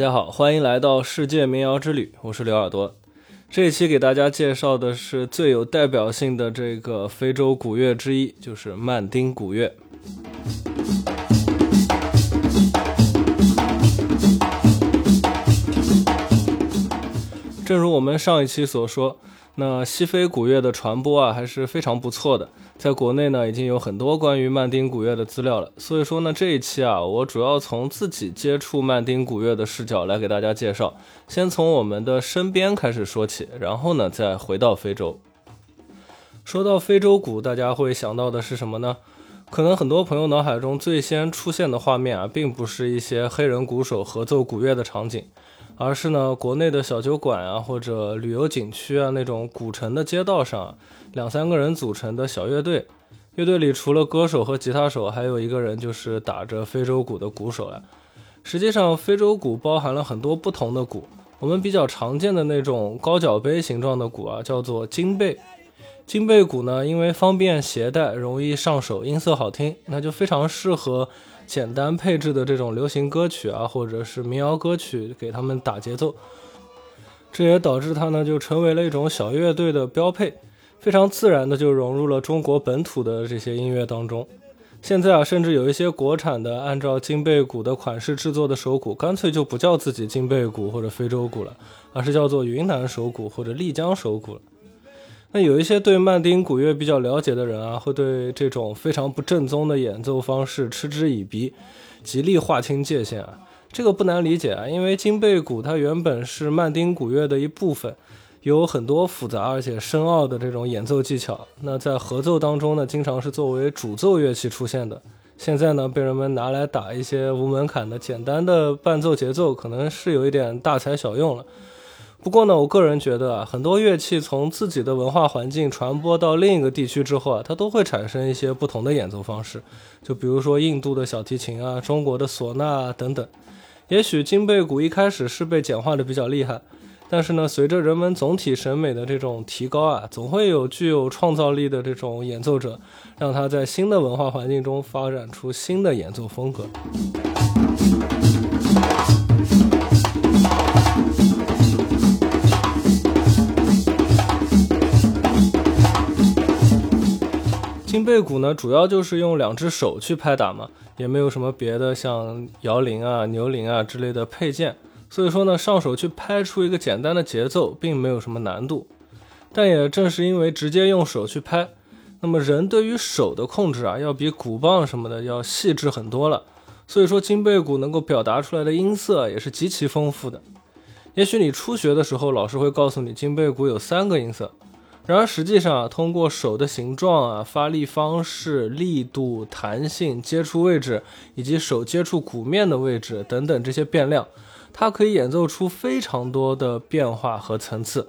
大家好，欢迎来到世界民谣之旅，我是刘耳朵。这一期给大家介绍的是最有代表性的这个非洲古乐之一，就是曼丁古乐。正如我们上一期所说。那西非古乐的传播啊，还是非常不错的。在国内呢，已经有很多关于曼丁古乐的资料了。所以说呢，这一期啊，我主要从自己接触曼丁古乐的视角来给大家介绍。先从我们的身边开始说起，然后呢，再回到非洲。说到非洲鼓，大家会想到的是什么呢？可能很多朋友脑海中最先出现的画面啊，并不是一些黑人鼓手合奏鼓乐的场景。而是呢，国内的小酒馆啊，或者旅游景区啊，那种古城的街道上，两三个人组成的小乐队，乐队里除了歌手和吉他手，还有一个人就是打着非洲鼓的鼓手呀。实际上，非洲鼓包含了很多不同的鼓，我们比较常见的那种高脚杯形状的鼓啊，叫做金贝。金贝鼓呢，因为方便携带，容易上手，音色好听，那就非常适合。简单配置的这种流行歌曲啊，或者是民谣歌曲，给他们打节奏，这也导致它呢就成为了一种小乐队的标配，非常自然的就融入了中国本土的这些音乐当中。现在啊，甚至有一些国产的按照金贝鼓的款式制作的手鼓，干脆就不叫自己金贝鼓或者非洲鼓了，而是叫做云南手鼓或者丽江手鼓了。那有一些对曼丁古乐比较了解的人啊，会对这种非常不正宗的演奏方式嗤之以鼻，极力划清界限啊。这个不难理解啊，因为金贝鼓它原本是曼丁古乐的一部分，有很多复杂而且深奥的这种演奏技巧。那在合奏当中呢，经常是作为主奏乐器出现的。现在呢，被人们拿来打一些无门槛的简单的伴奏节奏，可能是有一点大材小用了。不过呢，我个人觉得啊，很多乐器从自己的文化环境传播到另一个地区之后啊，它都会产生一些不同的演奏方式。就比如说印度的小提琴啊，中国的唢呐啊等等。也许金贝鼓一开始是被简化的比较厉害，但是呢，随着人们总体审美的这种提高啊，总会有具有创造力的这种演奏者，让他在新的文化环境中发展出新的演奏风格。金贝鼓呢，主要就是用两只手去拍打嘛，也没有什么别的，像摇铃啊、牛铃啊之类的配件，所以说呢，上手去拍出一个简单的节奏，并没有什么难度。但也正是因为直接用手去拍，那么人对于手的控制啊，要比鼓棒什么的要细致很多了，所以说金贝鼓能够表达出来的音色也是极其丰富的。也许你初学的时候，老师会告诉你金贝鼓有三个音色。然而实际上啊，通过手的形状啊、发力方式、力度、弹性、接触位置以及手接触鼓面的位置等等这些变量，它可以演奏出非常多的变化和层次。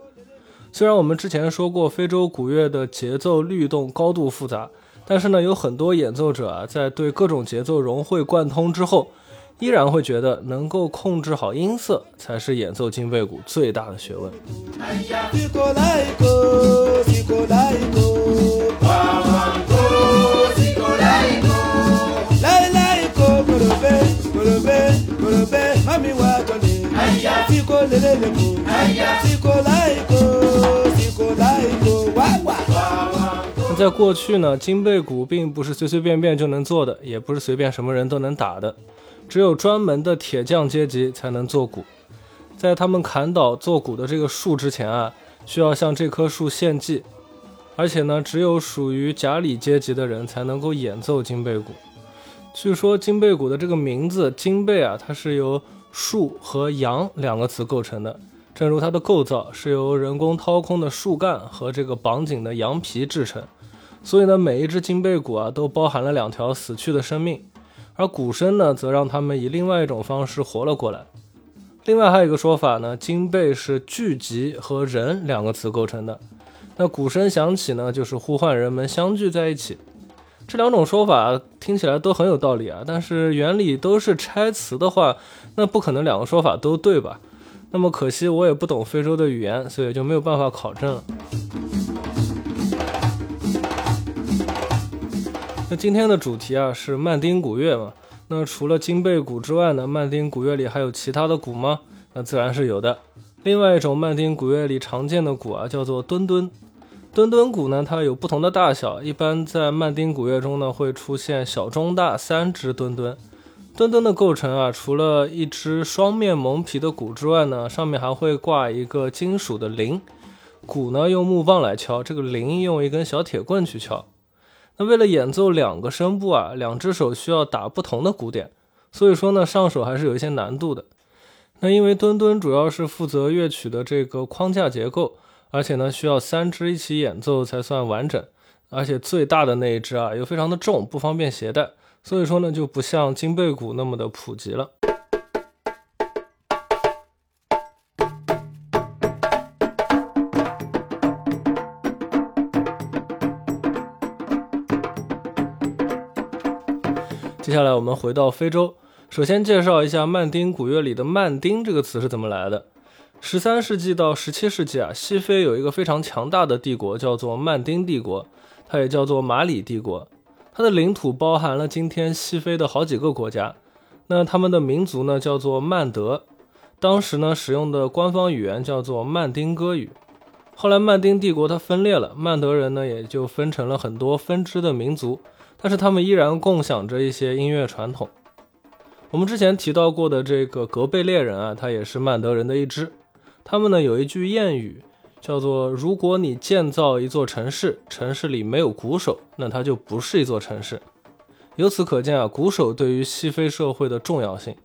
虽然我们之前说过非洲鼓乐的节奏律动高度复杂，但是呢，有很多演奏者啊，在对各种节奏融会贯通之后。依然会觉得能够控制好音色才是演奏金贝鼓最大的学问。那在过去呢，金贝鼓并不是随随便便就能做的，也不是随便什么人都能打的。只有专门的铁匠阶级才能做鼓，在他们砍倒做鼓的这个树之前啊，需要向这棵树献祭，而且呢，只有属于甲里阶级的人才能够演奏金贝鼓。据说金贝鼓的这个名字“金贝”啊，它是由树和羊两个词构成的，正如它的构造是由人工掏空的树干和这个绑紧的羊皮制成，所以呢，每一只金贝鼓啊，都包含了两条死去的生命。而鼓声呢，则让他们以另外一种方式活了过来。另外还有一个说法呢，金贝是聚集和人两个词构成的。那鼓声响起呢，就是呼唤人们相聚在一起。这两种说法听起来都很有道理啊，但是原理都是拆词的话，那不可能两个说法都对吧？那么可惜我也不懂非洲的语言，所以就没有办法考证了。那今天的主题啊是曼丁古乐嘛？那除了金贝鼓之外呢，曼丁鼓乐里还有其他的鼓吗？那自然是有的。另外一种曼丁鼓乐里常见的鼓啊，叫做墩墩。墩墩鼓呢，它有不同的大小，一般在曼丁鼓乐中呢，会出现小、中、大三支墩墩。墩墩的构成啊，除了一只双面蒙皮的鼓之外呢，上面还会挂一个金属的铃。鼓呢用木棒来敲，这个铃用一根小铁棍去敲。为了演奏两个声部啊，两只手需要打不同的鼓点，所以说呢，上手还是有一些难度的。那因为墩墩主要是负责乐曲的这个框架结构，而且呢需要三支一起演奏才算完整，而且最大的那一支啊又非常的重，不方便携带，所以说呢就不像金贝鼓那么的普及了。接下来我们回到非洲，首先介绍一下曼丁古乐里的“曼丁”这个词是怎么来的。十三世纪到十七世纪啊，西非有一个非常强大的帝国，叫做曼丁帝国，它也叫做马里帝国。它的领土包含了今天西非的好几个国家。那他们的民族呢，叫做曼德。当时呢，使用的官方语言叫做曼丁歌语。后来曼丁帝国它分裂了，曼德人呢也就分成了很多分支的民族。但是他们依然共享着一些音乐传统。我们之前提到过的这个格贝猎人啊，他也是曼德人的一支。他们呢有一句谚语，叫做“如果你建造一座城市，城市里没有鼓手，那它就不是一座城市。”由此可见啊，鼓手对于西非社会的重要性。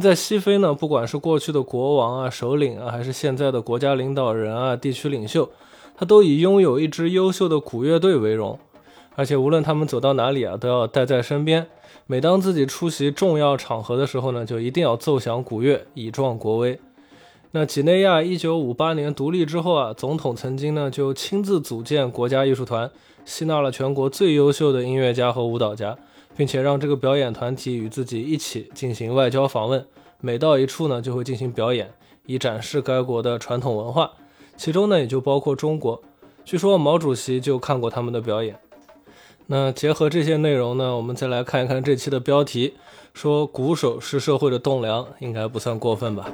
在西非呢，不管是过去的国王啊、首领啊，还是现在的国家领导人啊、地区领袖，他都以拥有一支优秀的鼓乐队为荣。而且无论他们走到哪里啊，都要带在身边。每当自己出席重要场合的时候呢，就一定要奏响鼓乐，以壮国威。那几内亚一九五八年独立之后啊，总统曾经呢就亲自组建国家艺术团，吸纳了全国最优秀的音乐家和舞蹈家，并且让这个表演团体与自己一起进行外交访问。每到一处呢，就会进行表演，以展示该国的传统文化。其中呢，也就包括中国。据说毛主席就看过他们的表演。那结合这些内容呢，我们再来看一看这期的标题，说鼓手是社会的栋梁，应该不算过分吧。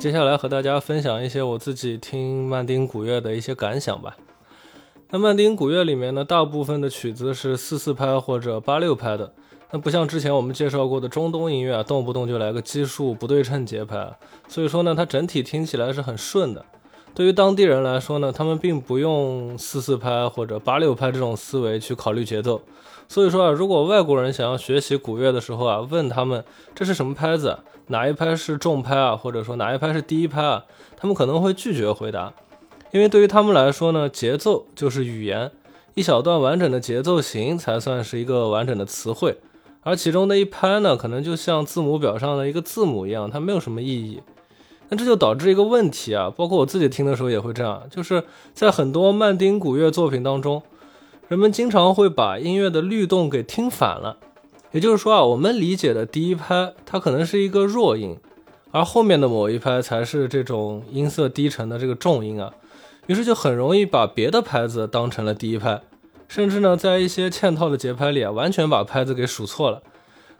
接下来和大家分享一些我自己听曼丁古乐的一些感想吧。那曼丁古乐里面呢，大部分的曲子是四四拍或者八六拍的。那不像之前我们介绍过的中东音乐啊，动不动就来个奇数不对称节拍。所以说呢，它整体听起来是很顺的。对于当地人来说呢，他们并不用四四拍或者八六拍这种思维去考虑节奏。所以说啊，如果外国人想要学习古乐的时候啊，问他们这是什么拍子，哪一拍是重拍啊，或者说哪一拍是第一拍啊，他们可能会拒绝回答，因为对于他们来说呢，节奏就是语言，一小段完整的节奏型才算是一个完整的词汇，而其中的一拍呢，可能就像字母表上的一个字母一样，它没有什么意义。那这就导致一个问题啊，包括我自己听的时候也会这样，就是在很多曼丁古乐作品当中。人们经常会把音乐的律动给听反了，也就是说啊，我们理解的第一拍它可能是一个弱音，而后面的某一拍才是这种音色低沉的这个重音啊，于是就很容易把别的拍子当成了第一拍，甚至呢，在一些嵌套的节拍里啊，完全把拍子给数错了。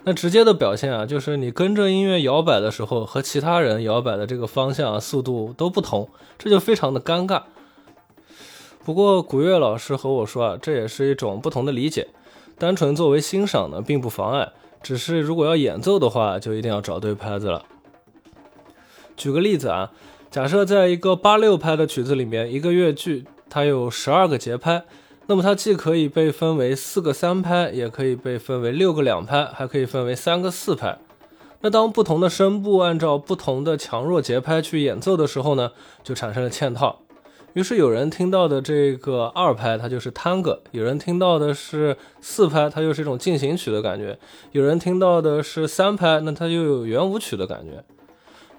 那直接的表现啊，就是你跟着音乐摇摆的时候，和其他人摇摆的这个方向啊、速度都不同，这就非常的尴尬。不过古乐老师和我说啊，这也是一种不同的理解，单纯作为欣赏呢，并不妨碍。只是如果要演奏的话，就一定要找对拍子了。举个例子啊，假设在一个八六拍的曲子里面，一个乐句它有十二个节拍，那么它既可以被分为四个三拍，也可以被分为六个两拍，还可以分为三个四拍。那当不同的声部按照不同的强弱节拍去演奏的时候呢，就产生了嵌套。于是有人听到的这个二拍，它就是探戈；有人听到的是四拍，它又是一种进行曲的感觉；有人听到的是三拍，那它又有圆舞曲的感觉。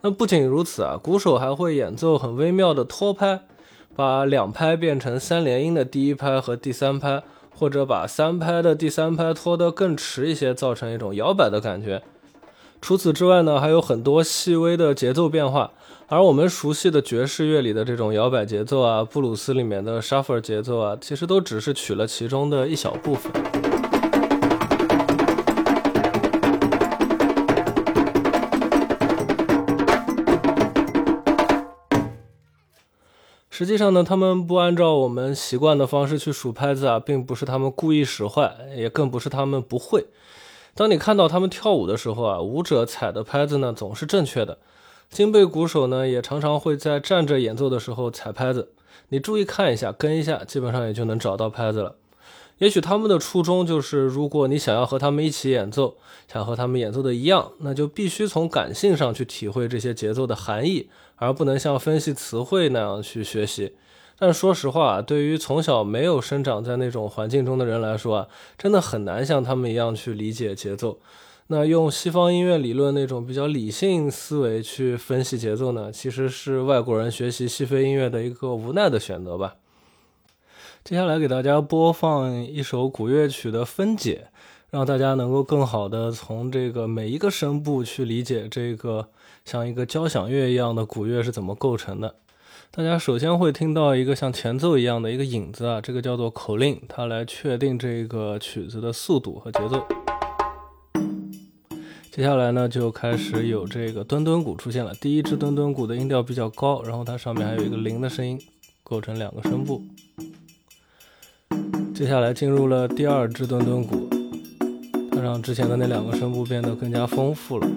那不仅如此啊，鼓手还会演奏很微妙的拖拍，把两拍变成三连音的第一拍和第三拍，或者把三拍的第三拍拖得更迟一些，造成一种摇摆的感觉。除此之外呢，还有很多细微的节奏变化。而我们熟悉的爵士乐里的这种摇摆节奏啊，布鲁斯里面的 shuffle 节奏啊，其实都只是取了其中的一小部分。实际上呢，他们不按照我们习惯的方式去数拍子啊，并不是他们故意使坏，也更不是他们不会。当你看到他们跳舞的时候啊，舞者踩的拍子呢总是正确的。金贝鼓手呢，也常常会在站着演奏的时候踩拍子。你注意看一下，跟一下，基本上也就能找到拍子了。也许他们的初衷就是，如果你想要和他们一起演奏，想和他们演奏的一样，那就必须从感性上去体会这些节奏的含义，而不能像分析词汇那样去学习。但说实话，对于从小没有生长在那种环境中的人来说啊，真的很难像他们一样去理解节奏。那用西方音乐理论那种比较理性思维去分析节奏呢，其实是外国人学习西非音乐的一个无奈的选择吧。接下来给大家播放一首古乐曲的分解，让大家能够更好的从这个每一个声部去理解这个像一个交响乐一样的古乐是怎么构成的。大家首先会听到一个像前奏一样的一个影子啊，这个叫做口令，它来确定这个曲子的速度和节奏。接下来呢，就开始有这个墩墩鼓出现了。第一支墩墩鼓的音调比较高，然后它上面还有一个零的声音，构成两个声部。接下来进入了第二支墩墩鼓，让之前的那两个声部变得更加丰富了，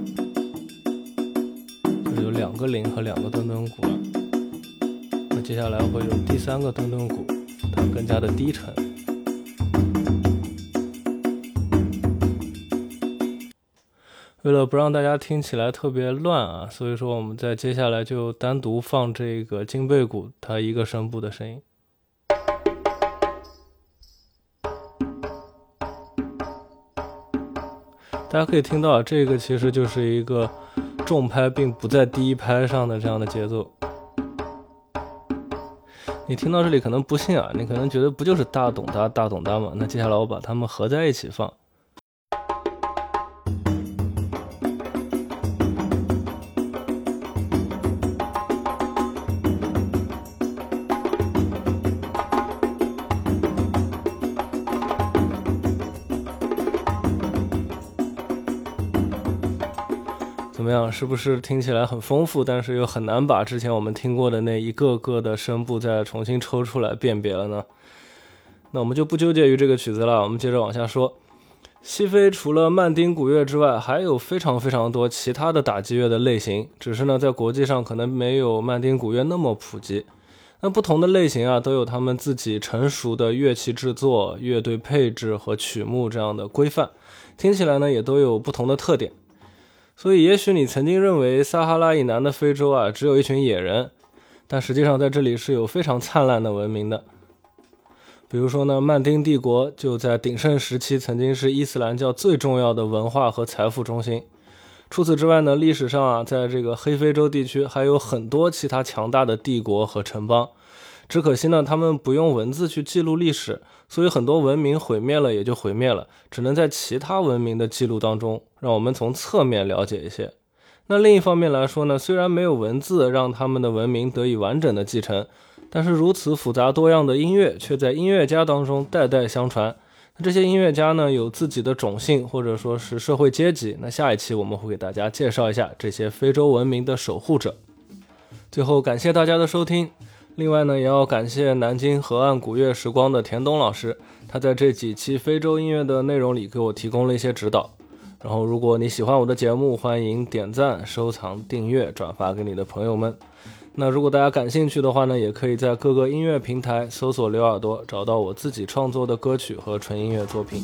就有两个零和两个墩墩鼓了。那接下来会有第三个墩墩鼓，它更加的低沉。为了不让大家听起来特别乱啊，所以说我们在接下来就单独放这个金贝鼓它一个声部的声音。大家可以听到，这个其实就是一个重拍并不在第一拍上的这样的节奏。你听到这里可能不信啊，你可能觉得不就是大咚哒大咚哒吗？那接下来我把它们合在一起放。是不是听起来很丰富，但是又很难把之前我们听过的那一个个的声部再重新抽出来辨别了呢？那我们就不纠结于这个曲子了，我们接着往下说。西非除了曼丁古乐之外，还有非常非常多其他的打击乐的类型，只是呢，在国际上可能没有曼丁古乐那么普及。那不同的类型啊，都有他们自己成熟的乐器制作、乐队配置和曲目这样的规范，听起来呢，也都有不同的特点。所以，也许你曾经认为撒哈拉以南的非洲啊，只有一群野人，但实际上在这里是有非常灿烂的文明的。比如说呢，曼丁帝国就在鼎盛时期曾经是伊斯兰教最重要的文化和财富中心。除此之外呢，历史上啊，在这个黑非洲地区还有很多其他强大的帝国和城邦。只可惜呢，他们不用文字去记录历史，所以很多文明毁灭了也就毁灭了，只能在其他文明的记录当中，让我们从侧面了解一些。那另一方面来说呢，虽然没有文字让他们的文明得以完整的继承，但是如此复杂多样的音乐却在音乐家当中代代相传。那这些音乐家呢，有自己的种姓或者说是社会阶级。那下一期我们会给大家介绍一下这些非洲文明的守护者。最后，感谢大家的收听。另外呢，也要感谢南京河岸古乐时光的田东老师，他在这几期非洲音乐的内容里给我提供了一些指导。然后，如果你喜欢我的节目，欢迎点赞、收藏、订阅、转发给你的朋友们。那如果大家感兴趣的话呢，也可以在各个音乐平台搜索“刘耳朵”，找到我自己创作的歌曲和纯音乐作品。